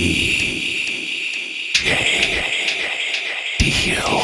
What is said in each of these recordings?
DJ Deal.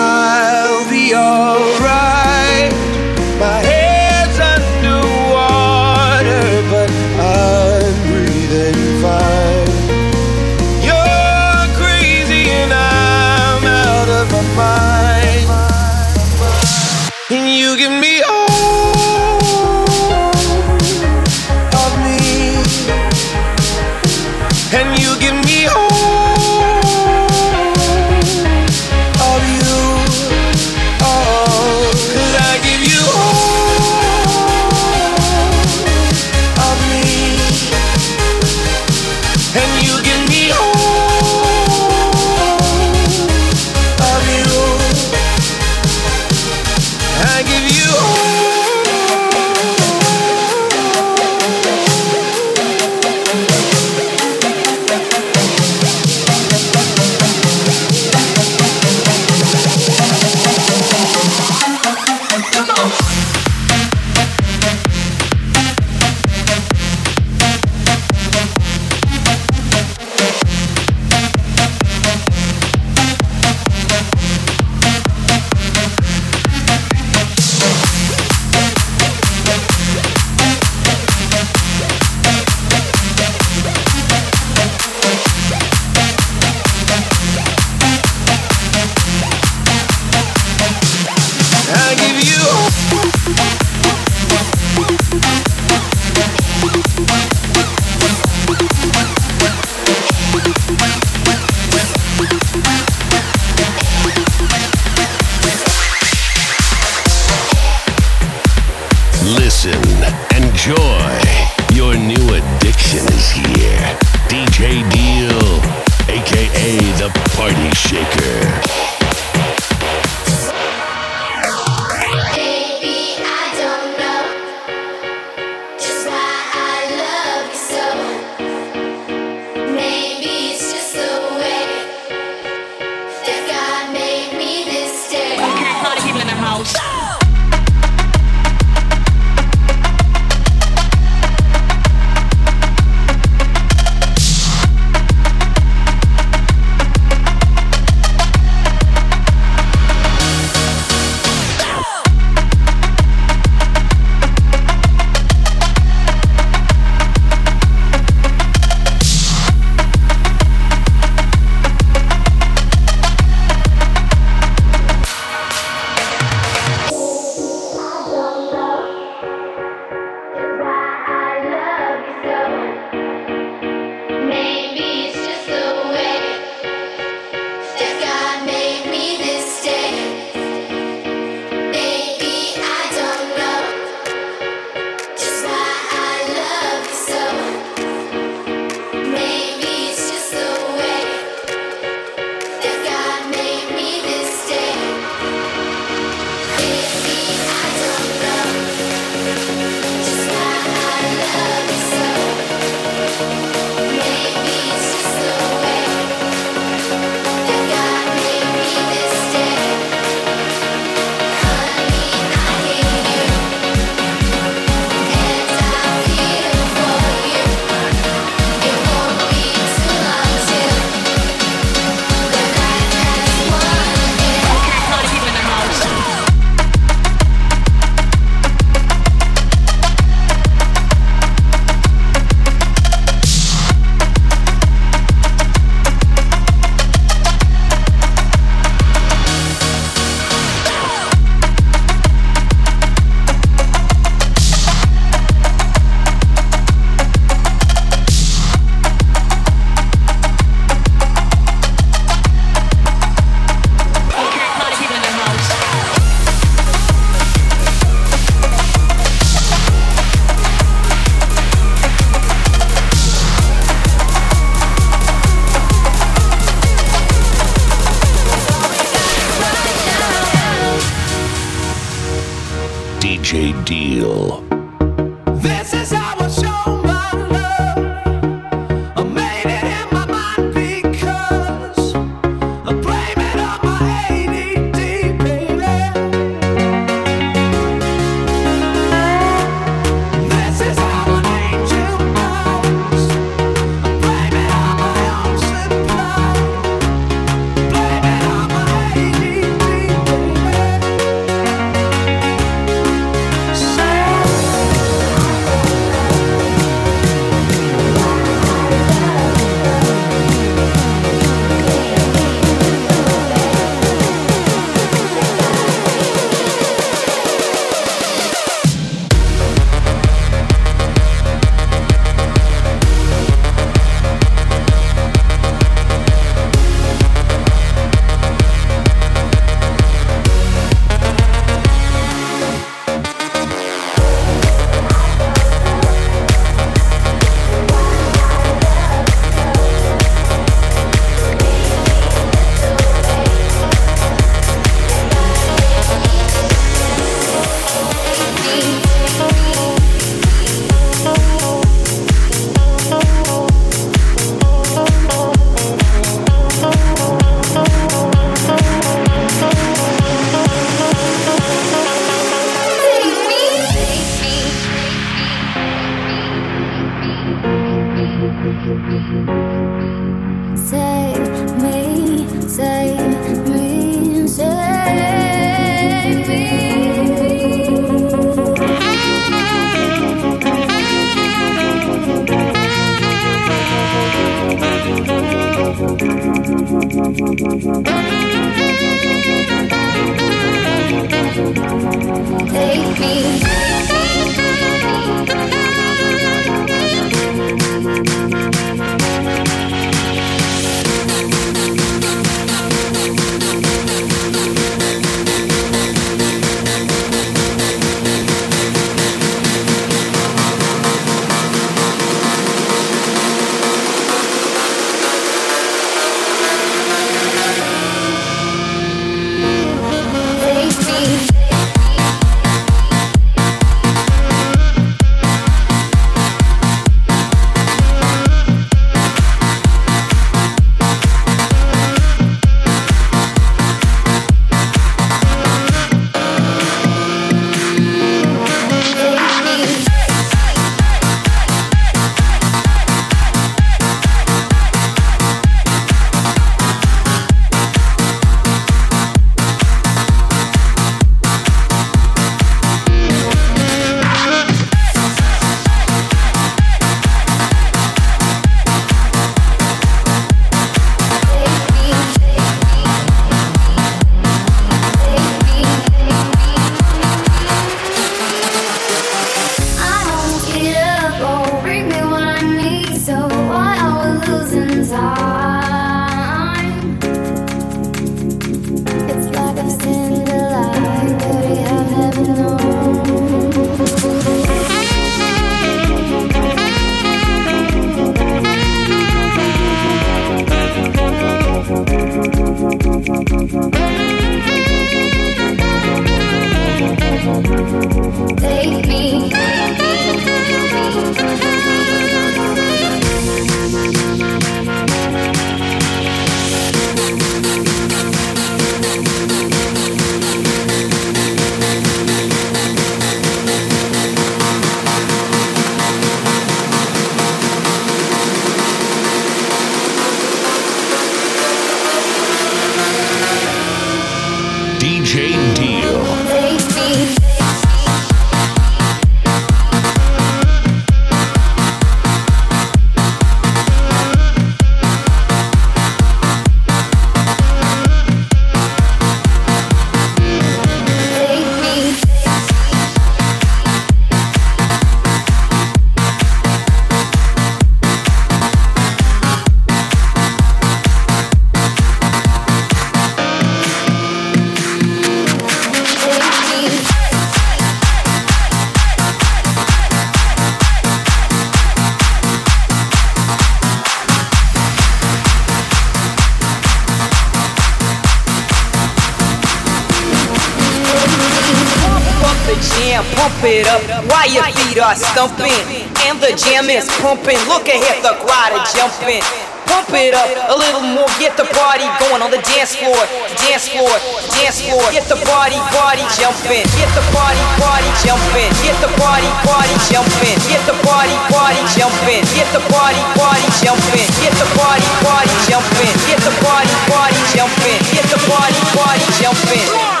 Feet stumping. And the jam is pumping, look ahead, the crowd are jumping. Pump it up a little more, get the party going on the dance floor, dance floor, dance floor. Get the party, party jumping, get the party, party jumping, get the party, party jumping, get the party, party jumping, get the party, party jumping, get the party, party jumping, get the party, party jumping, get the party, party jumping.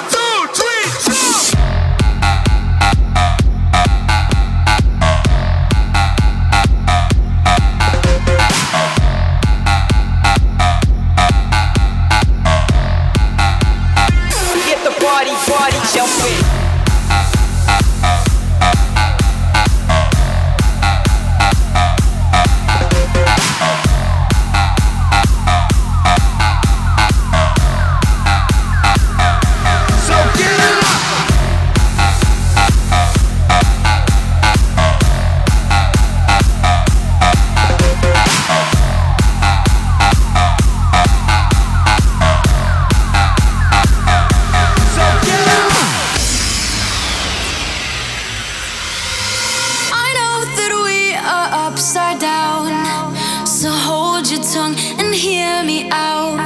me out.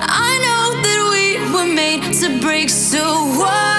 I know that we were made to break, so what?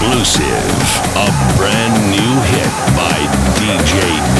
Exclusive. A brand new hit by DJ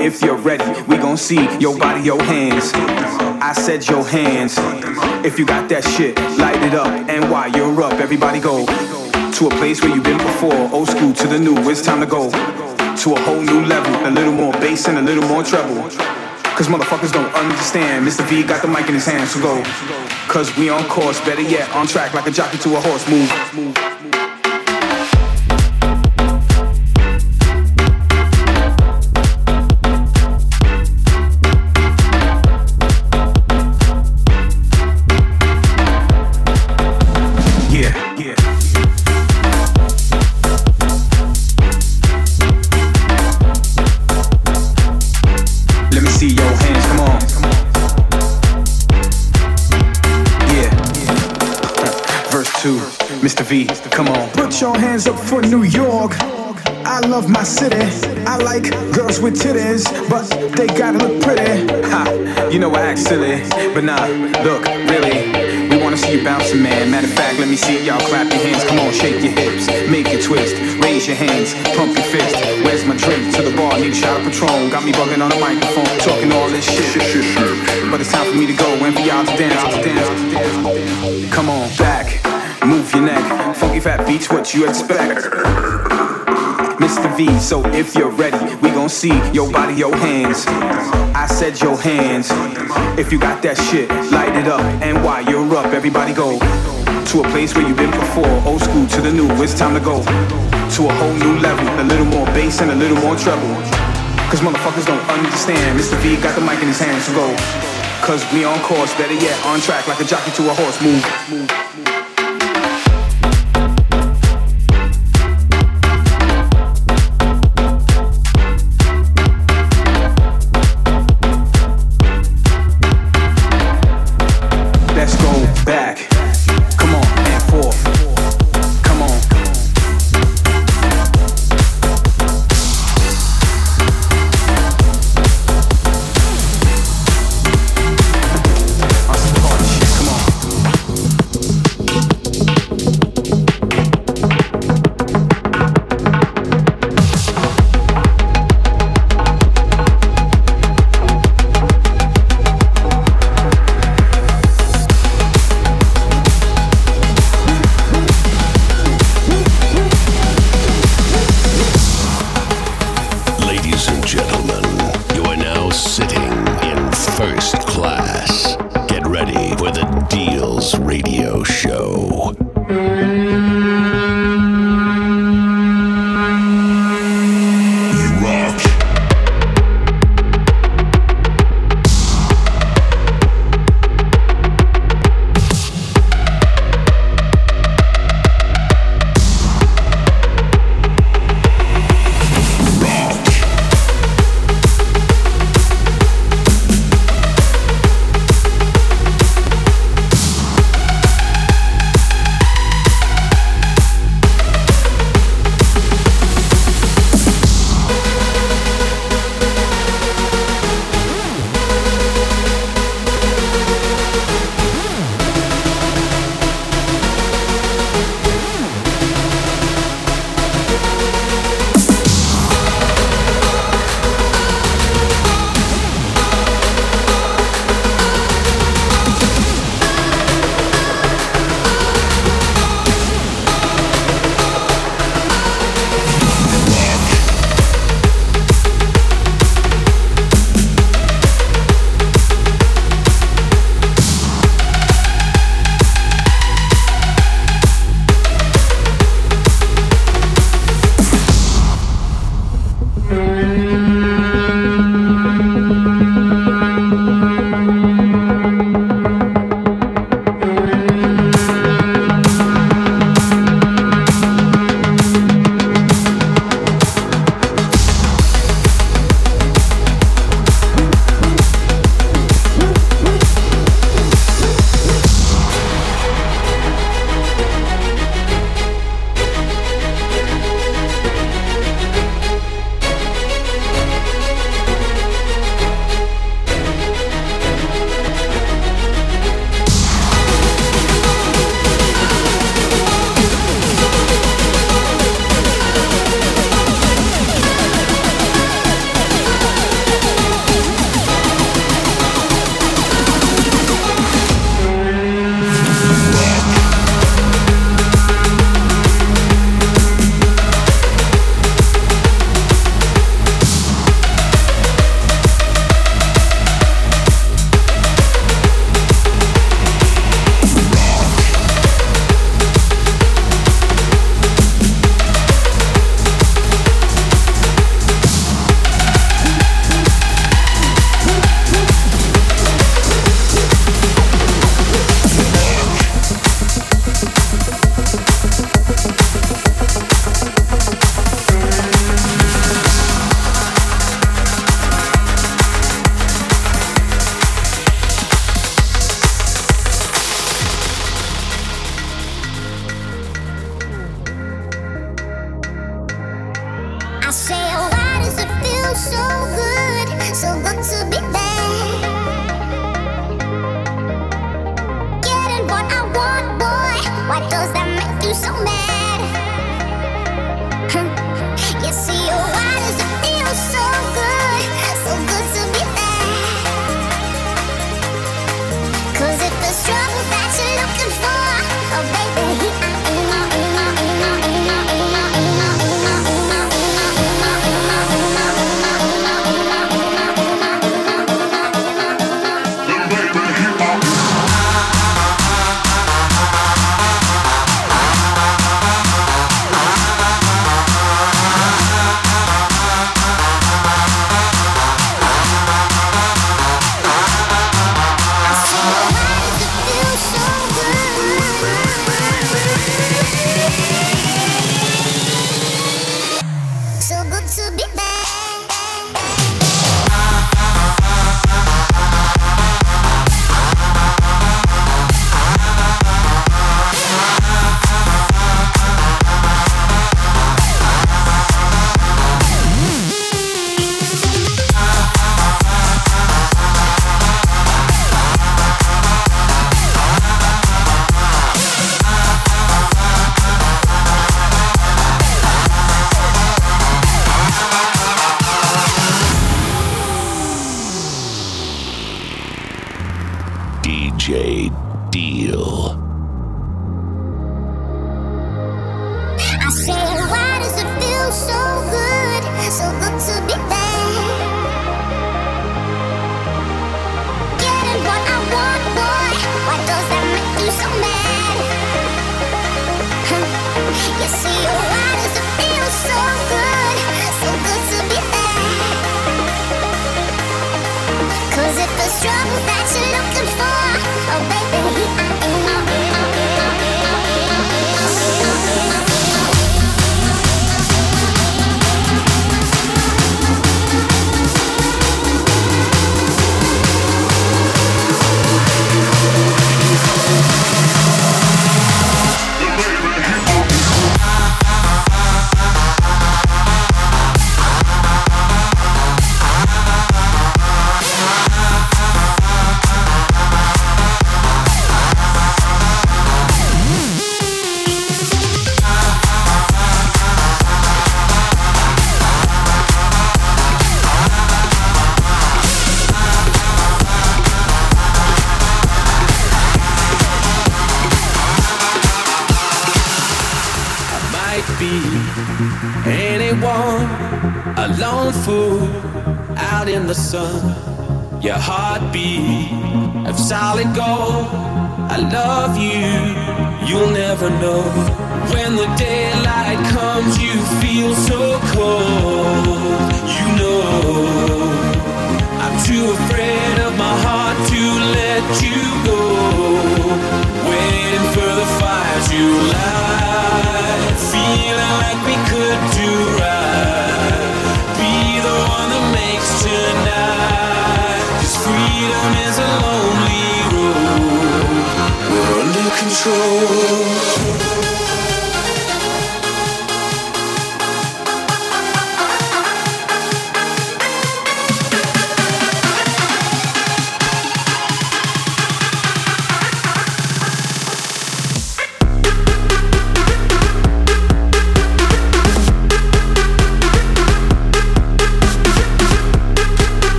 if you're ready, we gon' see your body, your hands. I said your hands. If you got that shit, light it up. And while you're up, everybody go to a place where you've been before. Old school to the new, it's time to go to a whole new level. A little more bass and a little more treble. Cause motherfuckers don't understand. Mr. V got the mic in his hand, so go. Cause we on course, better yet, on track like a jockey to a horse. Move. Yeah, for New York. I love my city. I like girls with titties, but they gotta look pretty. Ha, you know I act silly, but nah, look, really, we wanna see you bouncing, man. Matter of fact, let me see y'all clap your hands. Come on, shake your hips, make it twist, raise your hands, pump your fist. Where's my drink? To the bar, need a shot of Patron. Got me bugging on the microphone, talking all this shit. But it's time for me to go and for y'all to dance. Come on, back, move your neck. Funky fat beats, what you expect? Mr. V, so if you're ready, we gon' see your body, your hands. I said your hands. If you got that shit, light it up. And while you're up, everybody go to a place where you've been before. Old school to the new, it's time to go to a whole new level. A little more bass and a little more treble. Cause motherfuckers don't understand. Mr. V got the mic in his hands, so go. Cause we on course, better yet, on track like a jockey to a horse. Move. Let's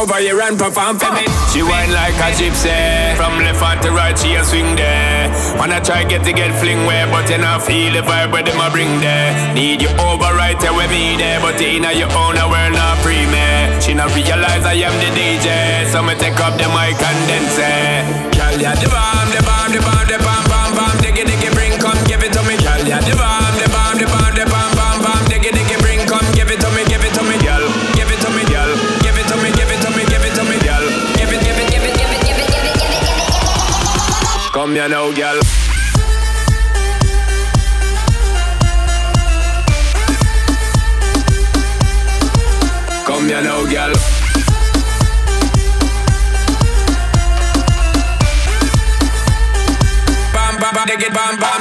over here and perform for me. She whine like a gypsy, from left hand to right she a swing there. Wanna try get to get fling where, but you not feel the vibe where them a bring there. Need you over right there with me there, but you know your own a world not free me. She not realize I am the DJ, so me take up the mic and then say, Girl, yeah, the bomb, the bomb. come, you now, girl. Come, you now, girl. Bam, bam, bam, get bam, bam.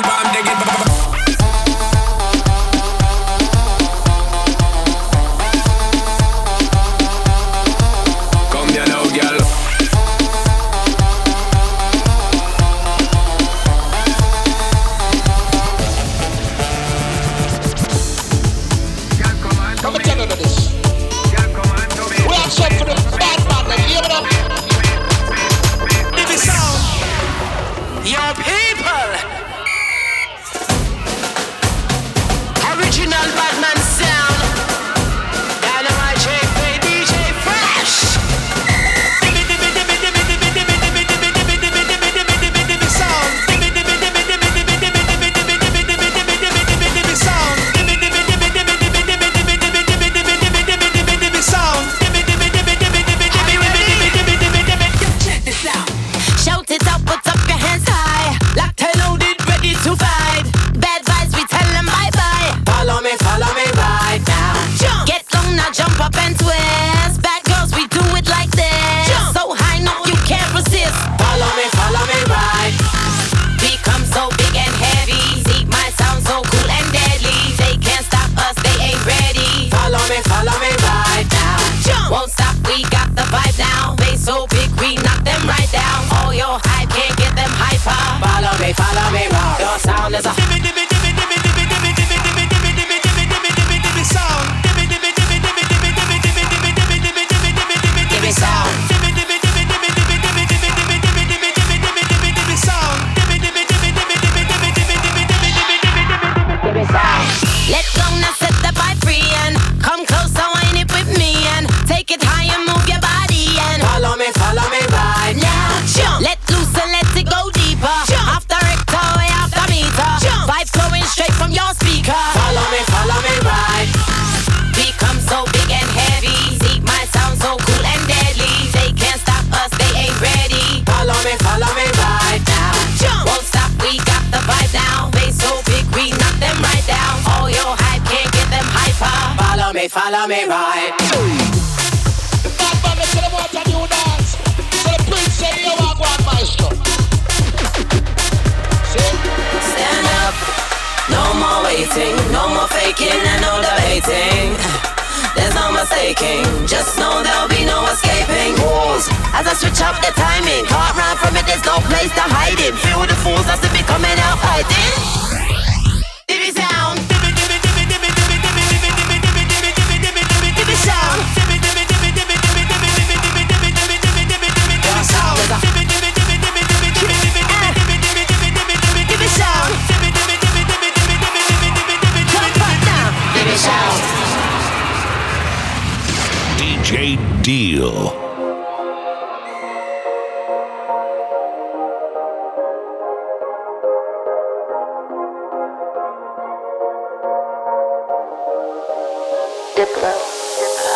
J. Deal.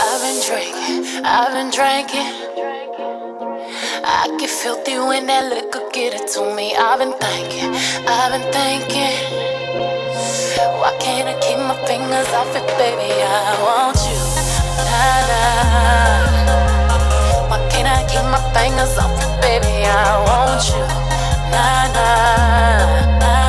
I've been drinking, I've been drinking. I get filthy when that liquor get it to me. I've been thinking, I've been thinking. Why can't I keep my fingers off it, baby? I want you nah. Why can't I keep my fingers off you, baby? I want you, nah, nah, nah.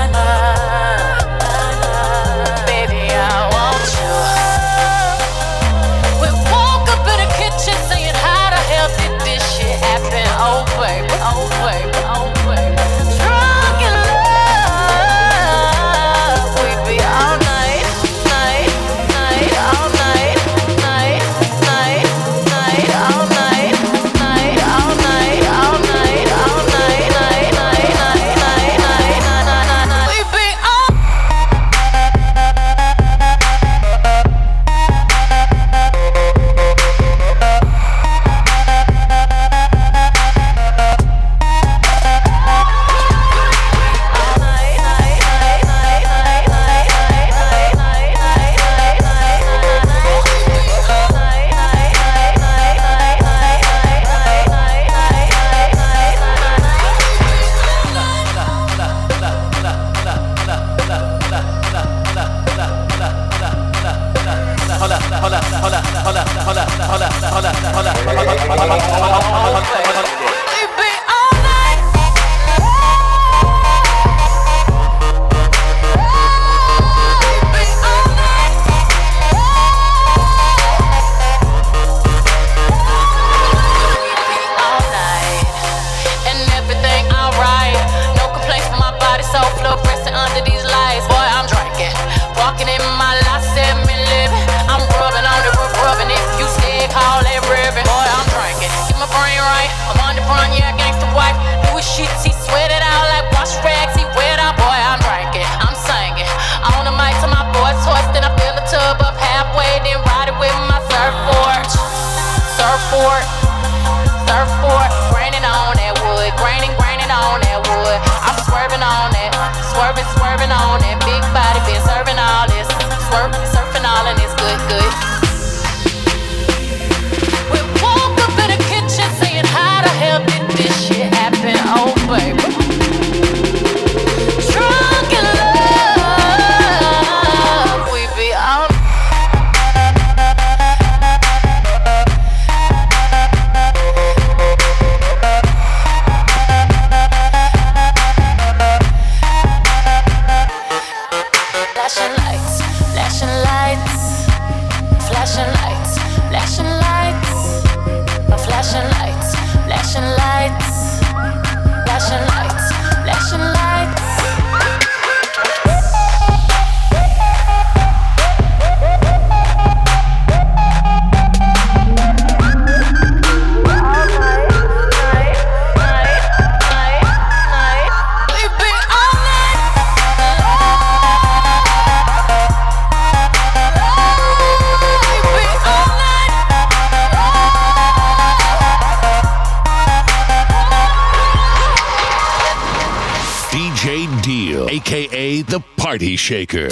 Shaker.